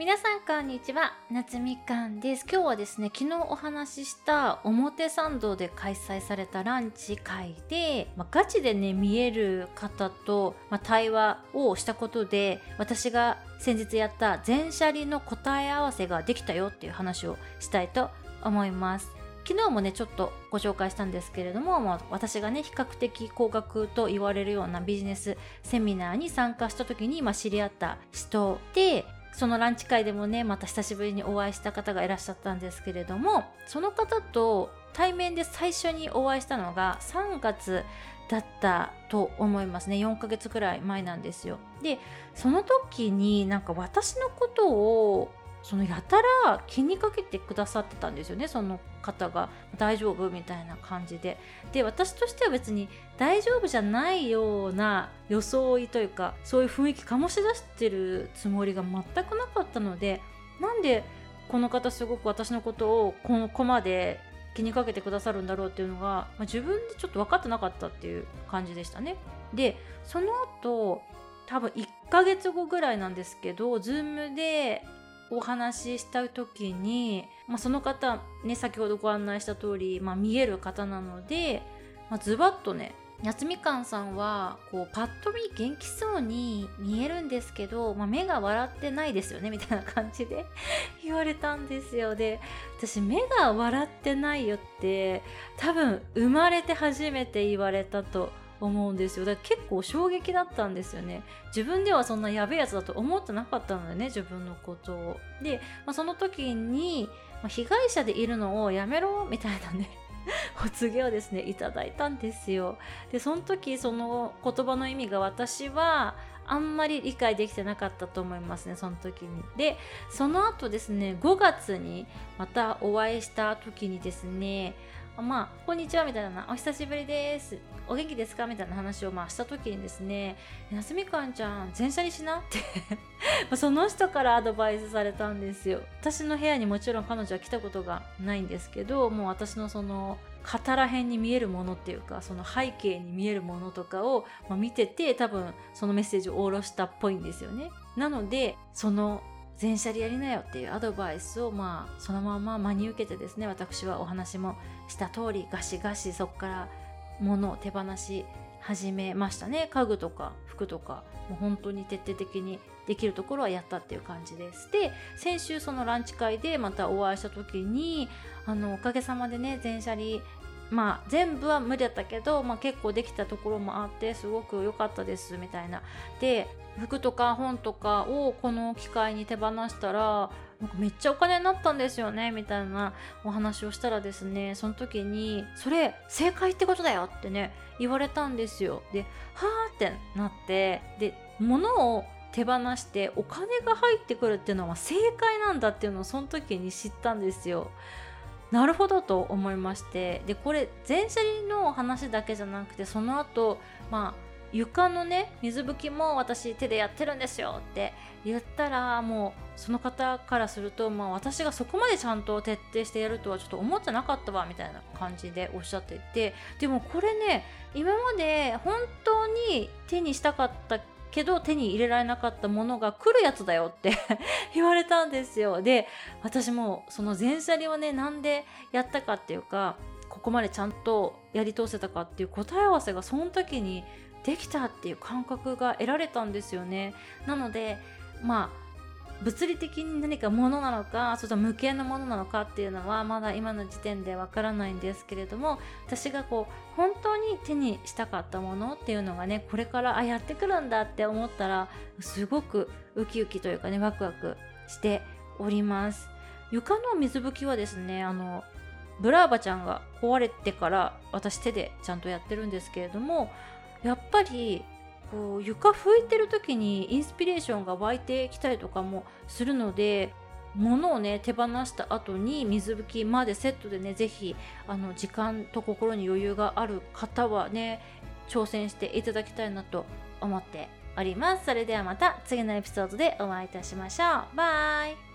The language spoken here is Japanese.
皆さんこんにちは。夏みかんです。今日はですね昨日お話しした表参道で開催されたランチ会で、まあ、ガチでね見える方と、まあ、対話をしたことで私が先日やった全車輪の答え合わせができたよっていう話をしたいと思います。昨日もねちょっとご紹介したんですけれども、まあ、私がね比較的高額と言われるようなビジネスセミナーに参加した時に、まあ、知り合った人でそのランチ会でもねまた久しぶりにお会いした方がいらっしゃったんですけれどもその方と対面で最初にお会いしたのが3月だったと思いますね。4ヶ月くらい前なんですよ。でその時になんか私のことをそのやたら気にかけてくださってたんですよねその方が。大丈夫みたいな感じで。で私としては別に大丈夫じゃないような装いというかそういう雰囲気醸し出してるつもりが全くなかったのでなんでこの方すごく私のことをここまで気にかけてくださるんだろうっていうのが、まあ、自分でちょっと分かってなかったっていう感じでしたね。でその後多分1ヶ月後ぐらいなんですけど Zoom でお話しした時に、まあ、その方ね先ほどご案内した通り、まあ、見える方なので、まあ、ズバッとね夏みかんさんはこうパッと見元気そうに見えるんですけど、まあ、目が笑ってないですよねみたいな感じで 言われたんですよ。で私目が笑ってないよって多分生まれて初めて言われたと思うんですよ。だから結構衝撃だったんですよね。自分ではそんなやべえやつだと思ってなかったのよね自分のことを。で、まあ、その時に、まあ、被害者でいるのをやめろみたいなね お告げをですねいただいたんですよ。でその時その言葉の意味が私はあんまり理解できてなかったと思いますねその時にでその後ですね5月にまたお会いした時にですねまあ、こんにちはみたいな、お久しぶりです。お元気ですかみたいな話をまあした時にですね、なすみかんちゃん、全車にしなって その人からアドバイスされたんですよ。私の部屋にもちろん彼女は来たことがないんですけど、もう私のその、肩ら辺に見えるものっていうかその背景に見えるものとかを、ま、見てて多分そのメッセージを下ろしたっぽいんですよね。なのでその全車でやりなよっていうアドバイスをまあそのまま真に受けてですね私はお話もした通りガシガシそこから物を手放し始めましたね家具とか服とかもう本当に徹底的にできるところはやったっていう感じです。で先週そのランチ会でまたお会いした時にあのおかげさまでね全車にまあ全部は無理だったけど、まあ、結構できたところもあってすごく良かったですみたいな。で服とか本とかをこの機会に手放したらなんかめっちゃお金になったんですよねみたいなお話をしたらですねその時にそれ正解ってことだよってね言われたんですよ。ではあってなってで物を手放してお金が入ってくるっていうのは正解なんだっていうのをその時に知ったんですよ。なるほどと思いまして。でこれ全車輪の話だけじゃなくてその後まあ床のね水拭きも私手でやってるんですよって言ったらもうその方からすると、まあ、私がそこまでちゃんと徹底してやるとはちょっと思ってなかったわみたいな感じでおっしゃっていて。でもこれね今まで本当に手にしたかったけど手に入れられなかったものが来るやつだよって 言われたんですよ。で私もその前車輪をねなんでやったかっていうかここまでちゃんとやり通せたかっていう答え合わせがその時にできたっていう感覚が得られたんですよね。なのでまあ物理的に何かものなのかそれと無形のものなのかっていうのはまだ今の時点でわからないんですけれども私がこう本当に手にしたかったものっていうのがねこれからあやってくるんだって思ったらすごくウキウキというかねワクワクしております。床の水拭きはですねあのブラーバちゃんが壊れてから私手でちゃんとやってるんですけれどもやっぱりこう床拭いてる時にインスピレーションが湧いてきたりとかもするので物をね手放した後に水拭きまでセットでね是非あの時間と心に余裕がある方はね挑戦していただきたいなと思っております。それではまた次のエピソードでお会いいたしましょう。バイ。